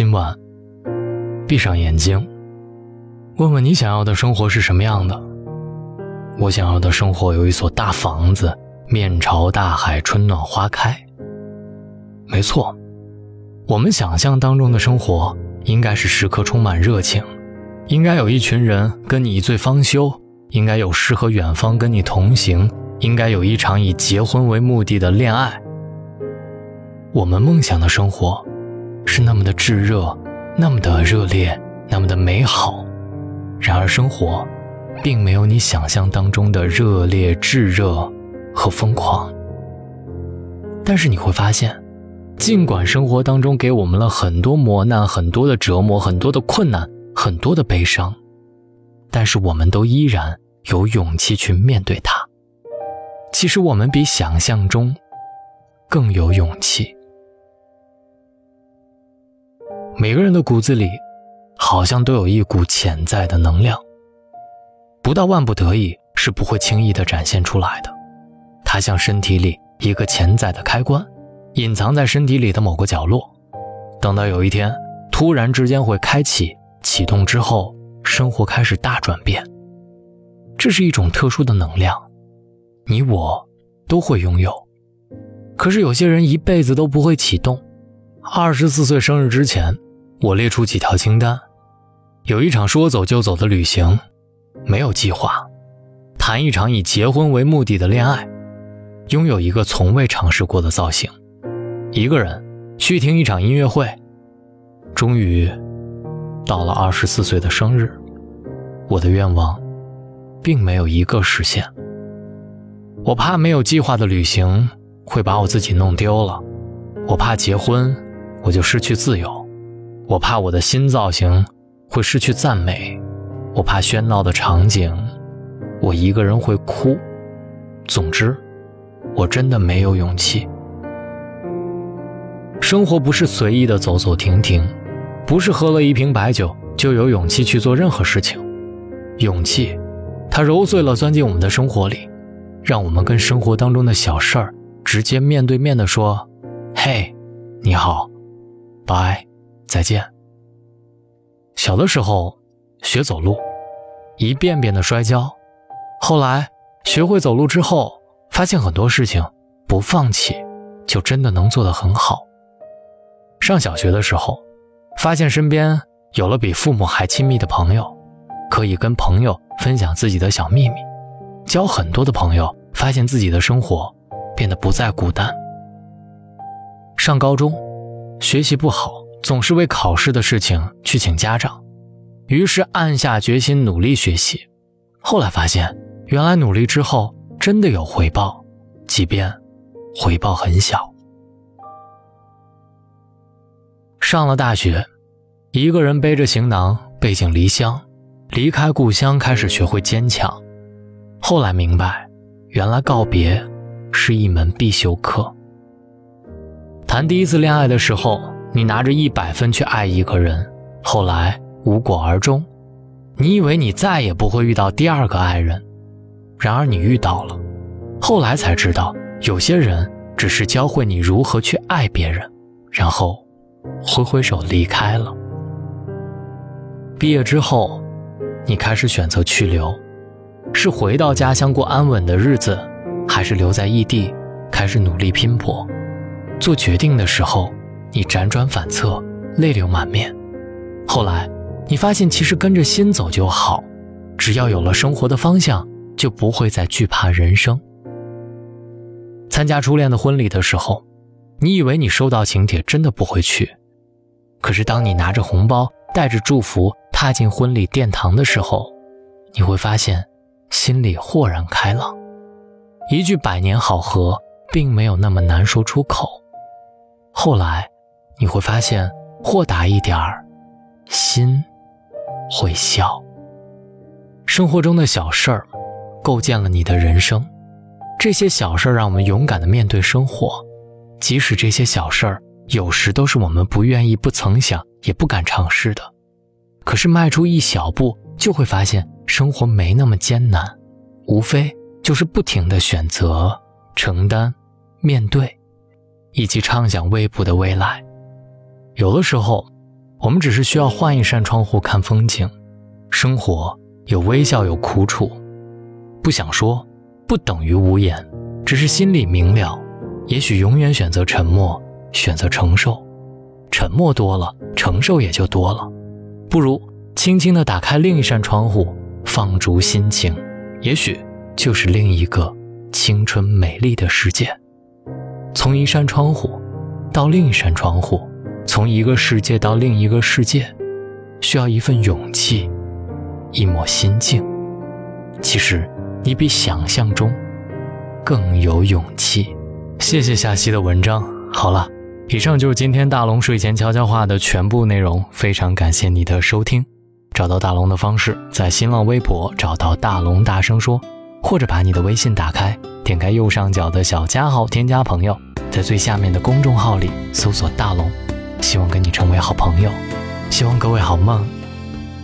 今晚，闭上眼睛，问问你想要的生活是什么样的？我想要的生活有一所大房子，面朝大海，春暖花开。没错，我们想象当中的生活应该是时刻充满热情，应该有一群人跟你一醉方休，应该有诗和远方跟你同行，应该有一场以结婚为目的的恋爱。我们梦想的生活。是那么的炙热，那么的热烈，那么的美好。然而，生活并没有你想象当中的热烈、炙热和疯狂。但是你会发现，尽管生活当中给我们了很多磨难、很多的折磨、很多的困难、很多的悲伤，但是我们都依然有勇气去面对它。其实，我们比想象中更有勇气。每个人的骨子里，好像都有一股潜在的能量，不到万不得已是不会轻易的展现出来的。它像身体里一个潜在的开关，隐藏在身体里的某个角落，等到有一天突然之间会开启，启动之后，生活开始大转变。这是一种特殊的能量，你我都会拥有。可是有些人一辈子都不会启动。二十四岁生日之前。我列出几条清单，有一场说走就走的旅行，没有计划；谈一场以结婚为目的的恋爱，拥有一个从未尝试过的造型；一个人去听一场音乐会。终于，到了二十四岁的生日，我的愿望，并没有一个实现。我怕没有计划的旅行会把我自己弄丢了，我怕结婚我就失去自由。我怕我的新造型会失去赞美，我怕喧闹的场景，我一个人会哭。总之，我真的没有勇气。生活不是随意的走走停停，不是喝了一瓶白酒就有勇气去做任何事情。勇气，它揉碎了钻进我们的生活里，让我们跟生活当中的小事儿直接面对面的说：“嘿，你好，拜。”再见。小的时候学走路，一遍遍的摔跤，后来学会走路之后，发现很多事情不放弃就真的能做得很好。上小学的时候，发现身边有了比父母还亲密的朋友，可以跟朋友分享自己的小秘密，交很多的朋友，发现自己的生活变得不再孤单。上高中，学习不好。总是为考试的事情去请家长，于是暗下决心努力学习。后来发现，原来努力之后真的有回报，即便回报很小。上了大学，一个人背着行囊，背井离乡，离开故乡，开始学会坚强。后来明白，原来告别是一门必修课。谈第一次恋爱的时候。你拿着一百分去爱一个人，后来无果而终。你以为你再也不会遇到第二个爱人，然而你遇到了。后来才知道，有些人只是教会你如何去爱别人，然后挥挥手离开了。毕业之后，你开始选择去留，是回到家乡过安稳的日子，还是留在异地开始努力拼搏？做决定的时候。你辗转反侧，泪流满面。后来，你发现其实跟着心走就好，只要有了生活的方向，就不会再惧怕人生。参加初恋的婚礼的时候，你以为你收到请帖真的不会去，可是当你拿着红包，带着祝福踏进婚礼殿堂的时候，你会发现心里豁然开朗。一句百年好合，并没有那么难说出口。后来。你会发现，豁达一点儿，心会笑。生活中的小事儿，构建了你的人生。这些小事儿让我们勇敢的面对生活，即使这些小事儿有时都是我们不愿意、不曾想、也不敢尝试的。可是迈出一小步，就会发现生活没那么艰难，无非就是不停的选择、承担、面对，以及畅想未卜的未来。有的时候，我们只是需要换一扇窗户看风景。生活有微笑，有苦楚。不想说，不等于无言，只是心里明了。也许永远选择沉默，选择承受。沉默多了，承受也就多了。不如轻轻地打开另一扇窗户，放逐心情，也许就是另一个青春美丽的世界。从一扇窗户到另一扇窗户，从一个世界到另一个世界，需要一份勇气，一抹心境。其实你比想象中更有勇气。谢谢夏曦的文章。好了，以上就是今天大龙睡前悄悄话的全部内容。非常感谢你的收听。找到大龙的方式，在新浪微博找到大龙，大声说，或者把你的微信打开。点开右上角的小加号，添加朋友，在最下面的公众号里搜索“大龙”，希望跟你成为好朋友，希望各位好梦，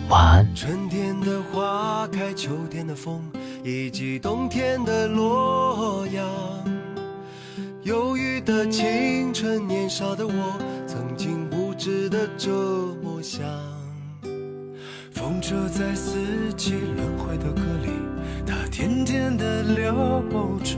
晚安。春天的花开，秋天的风，以及冬天的洛阳。忧郁的青春，年少的我，曾经无知的这么想。风车在四季轮回的歌里。它甜甜的流转，